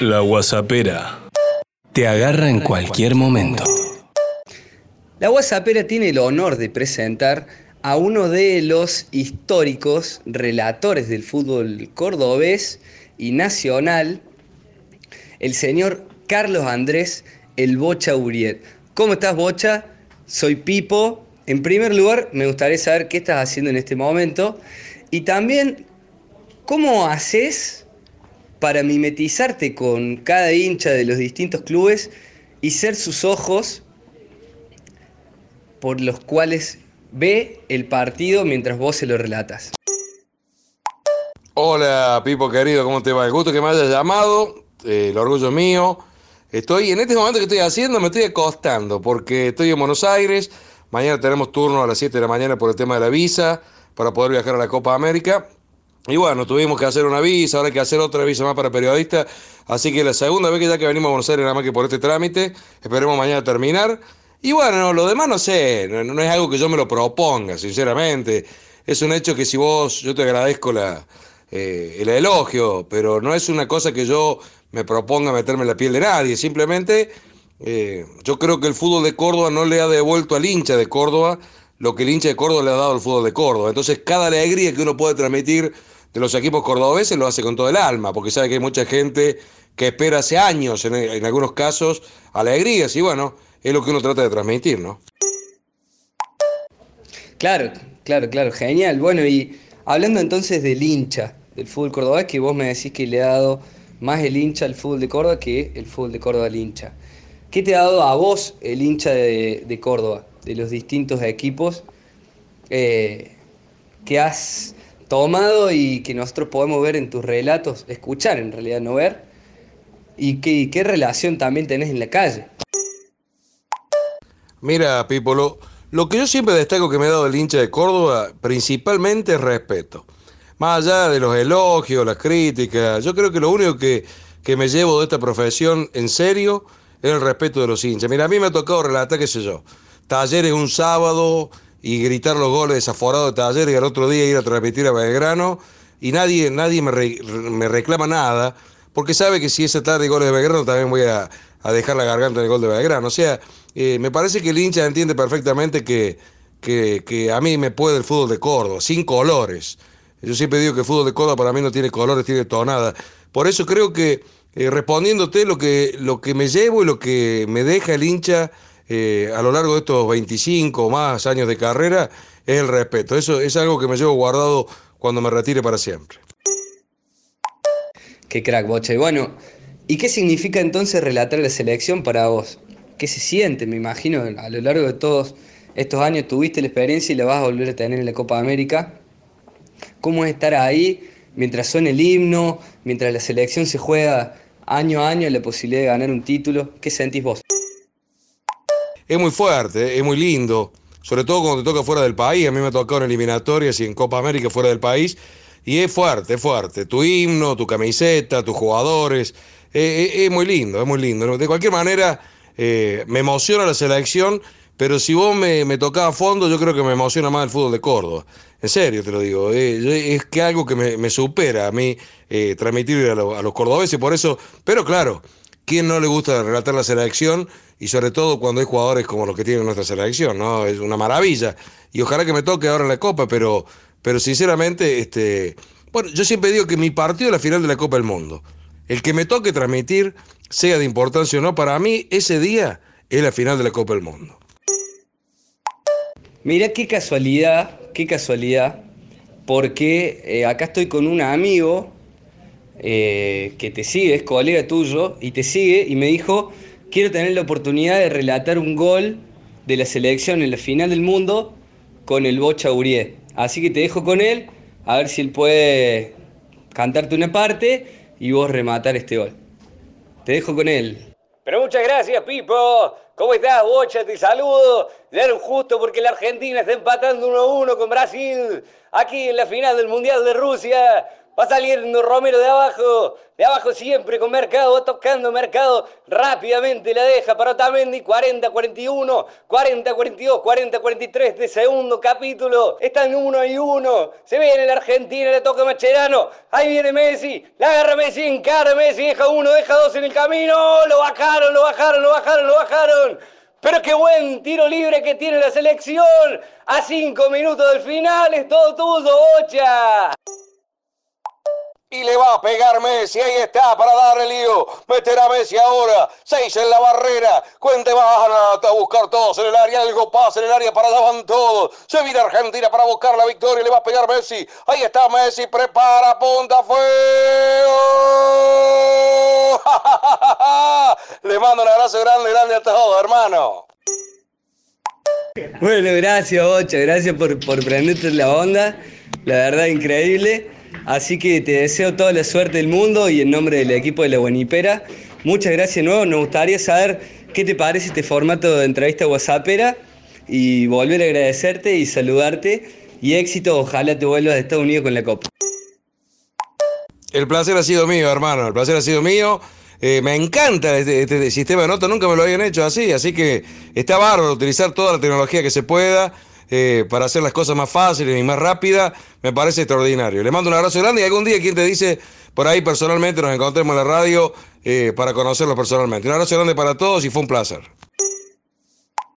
La WhatsAppera. Te agarra en cualquier momento. La WhatsAppera tiene el honor de presentar a uno de los históricos relatores del fútbol cordobés y nacional, el señor Carlos Andrés El Bocha Uriet. ¿Cómo estás, Bocha? Soy Pipo. En primer lugar, me gustaría saber qué estás haciendo en este momento y también cómo haces para mimetizarte con cada hincha de los distintos clubes y ser sus ojos por los cuales ve el partido mientras vos se lo relatas. Hola, Pipo querido, ¿cómo te va? El gusto que me hayas llamado, eh, el orgullo mío. Estoy, en este momento que estoy haciendo, me estoy acostando porque estoy en Buenos Aires. Mañana tenemos turno a las 7 de la mañana por el tema de la visa para poder viajar a la Copa América. Y bueno, tuvimos que hacer una visa, ahora hay que hacer otra visa más para periodistas. Así que la segunda vez que ya que venimos a Buenos Aires, nada más que por este trámite, esperemos mañana terminar. Y bueno, lo demás no sé, no, es algo que yo me lo proponga, sinceramente. Es un hecho que si vos, yo te agradezco la, eh, el elogio, pero no es una cosa que yo me proponga meterme en la piel de nadie. Simplemente eh, yo creo que el fútbol de Córdoba no le ha devuelto al hincha de Córdoba lo que el hincha de Córdoba le ha dado al fútbol de Córdoba. Entonces, cada alegría que uno puede transmitir de los equipos cordobeses lo hace con todo el alma, porque sabe que hay mucha gente que espera hace años, en, algunos casos, alegrías, y bueno, es lo que uno trata de transmitir, ¿no? Claro, claro, claro, genial. Bueno, y hablando entonces del hincha del fútbol cordobés, que vos me decís que le ha dado más el hincha al fútbol de Córdoba que el fútbol de Córdoba al hincha. ¿Qué te ha dado a vos el hincha de, Córdoba, de los distintos equipos eh, que has tomado y que nosotros podemos ver en tus relatos, escuchar en realidad, no ver, y qué, qué relación también tenés en la calle. Mira, Pipo, lo, que yo siempre destaco que me ha dado el hincha de Córdoba, principalmente es respeto. Más allá de los elogios, las críticas, yo creo que lo único que, que me llevo de esta profesión en serio es el respeto de los hinchas. Mira, a mí me ha tocado relatar, qué sé yo, talleres un sábado, y gritar los goles desaforados de Talleres y al otro día ir a transmitir a Belgrano y nadie, nadie me, me reclama nada porque sabe que si esa tarde goles de Belgrano también voy a, dejar la garganta del gol de Belgrano. O sea, eh, me parece que el hincha entiende perfectamente que, que, a mí me puede el fútbol de Córdoba, sin colores. Yo siempre digo que el fútbol de Córdoba para mí no tiene colores, tiene tonada. Por eso creo que eh, respondiéndote lo que, lo que me llevo y lo que me deja el hincha eh, a lo largo de estos 25 o más años de carrera es el respeto. Eso es algo que me llevo guardado cuando me retire para siempre. Qué crack, Boche. Bueno, ¿y qué significa entonces relatar la selección para vos? ¿Qué se siente? Me imagino a lo largo de todos estos años tuviste la experiencia y la vas a volver a tener en la Copa América. ¿Cómo es estar ahí mientras suena el himno, mientras la selección se juega año a año la posibilidad de ganar un título? ¿Qué sentís vos? Es muy fuerte, es muy lindo, sobre todo cuando te toca fuera del país. A mí me ha tocado en eliminatorias y en Copa América fuera del país. Y es fuerte, es fuerte. Tu himno, tu camiseta, tus jugadores. es muy lindo, es muy lindo. De cualquier manera, eh, me emociona la selección, pero si vos me, me tocás a fondo, yo creo que me emociona más el fútbol de Córdoba. En serio te lo digo. Eh, es que algo que me, supera a mí eh, transmitir a, a los cordobeses. Por eso, pero claro, ¿quién no le gusta relatar la selección? y sobre todo cuando hay jugadores como los que tiene nuestra selección, ¿no? Es una maravilla. Y ojalá que me toque ahora en la Copa, pero, pero sinceramente, este, bueno, yo siempre digo que mi partido es la final de la Copa del Mundo. El que me toque transmitir, sea de importancia o no, para mí ese día es la final de la Copa del Mundo. Mira qué casualidad, qué casualidad, porque eh, acá estoy con un amigo eh, que te sigue, es colega tuyo, y te sigue y me dijo quiero tener la oportunidad de relatar un gol de la selección en la final del mundo con el Bocha Urié. Así que te dejo con él, a ver si él puede cantarte una parte y vos rematar este gol. Te dejo con él. Pero muchas gracias, Pipo. ¿Cómo estás, Bocha? Te saludo. Claro, justo porque la Argentina está empatando 1-1 con Brasil aquí en la final del Mundial de Rusia. Va saliendo Romero de abajo. De abajo siempre con Mercado. Va tocando Mercado. Rápidamente la deja para Otamendi. 40-41. 40-42. 40-43 de segundo capítulo. Están uno y uno. Se viene la Argentina. Le toca Macherano. Ahí viene Messi. La agarra Messi. Encara Messi. Deja uno. Deja dos en el camino. Lo bajaron. Lo bajaron. Lo bajaron. Lo bajaron. Pero qué buen tiro libre que tiene la selección. A cinco minutos del final. Es todo tuyo, Bocha. Y le va a pegar Messi, ahí está para darle lío. Meter a Messi ahora. Seis en la barrera. Cuente más a buscar todos en el área. Algo pasa en el área para allá van todos. Se viene Argentina para buscar la victoria. Le va a pegar Messi. Ahí está Messi. Prepara, punta, fuego. Le mando un abrazo grande, grande a todos, hermano. Bueno, gracias, Bocha. Gracias por, por prenderte la onda. La verdad, increíble. Así que te deseo toda la suerte del mundo y en nombre del equipo de la Buenipera, muchas gracias de nuevo. Nos gustaría saber qué te parece este formato de entrevista WhatsAppera y volver a agradecerte y saludarte. Y éxito, ojalá te vuelvas de Estados Unidos con la Copa. El placer ha sido mío, hermano. El placer ha sido mío. Eh, me encanta este, este, sistema de notas, nunca me lo habían hecho así, así que está bárbaro utilizar toda la tecnología que se pueda eh, para hacer las cosas más fáciles y más rápidas, me parece extraordinario. Le mando un abrazo grande y algún día quien te dice por ahí personalmente nos encontremos en la radio eh, para conocerlo personalmente. Un abrazo grande para todos y fue un placer.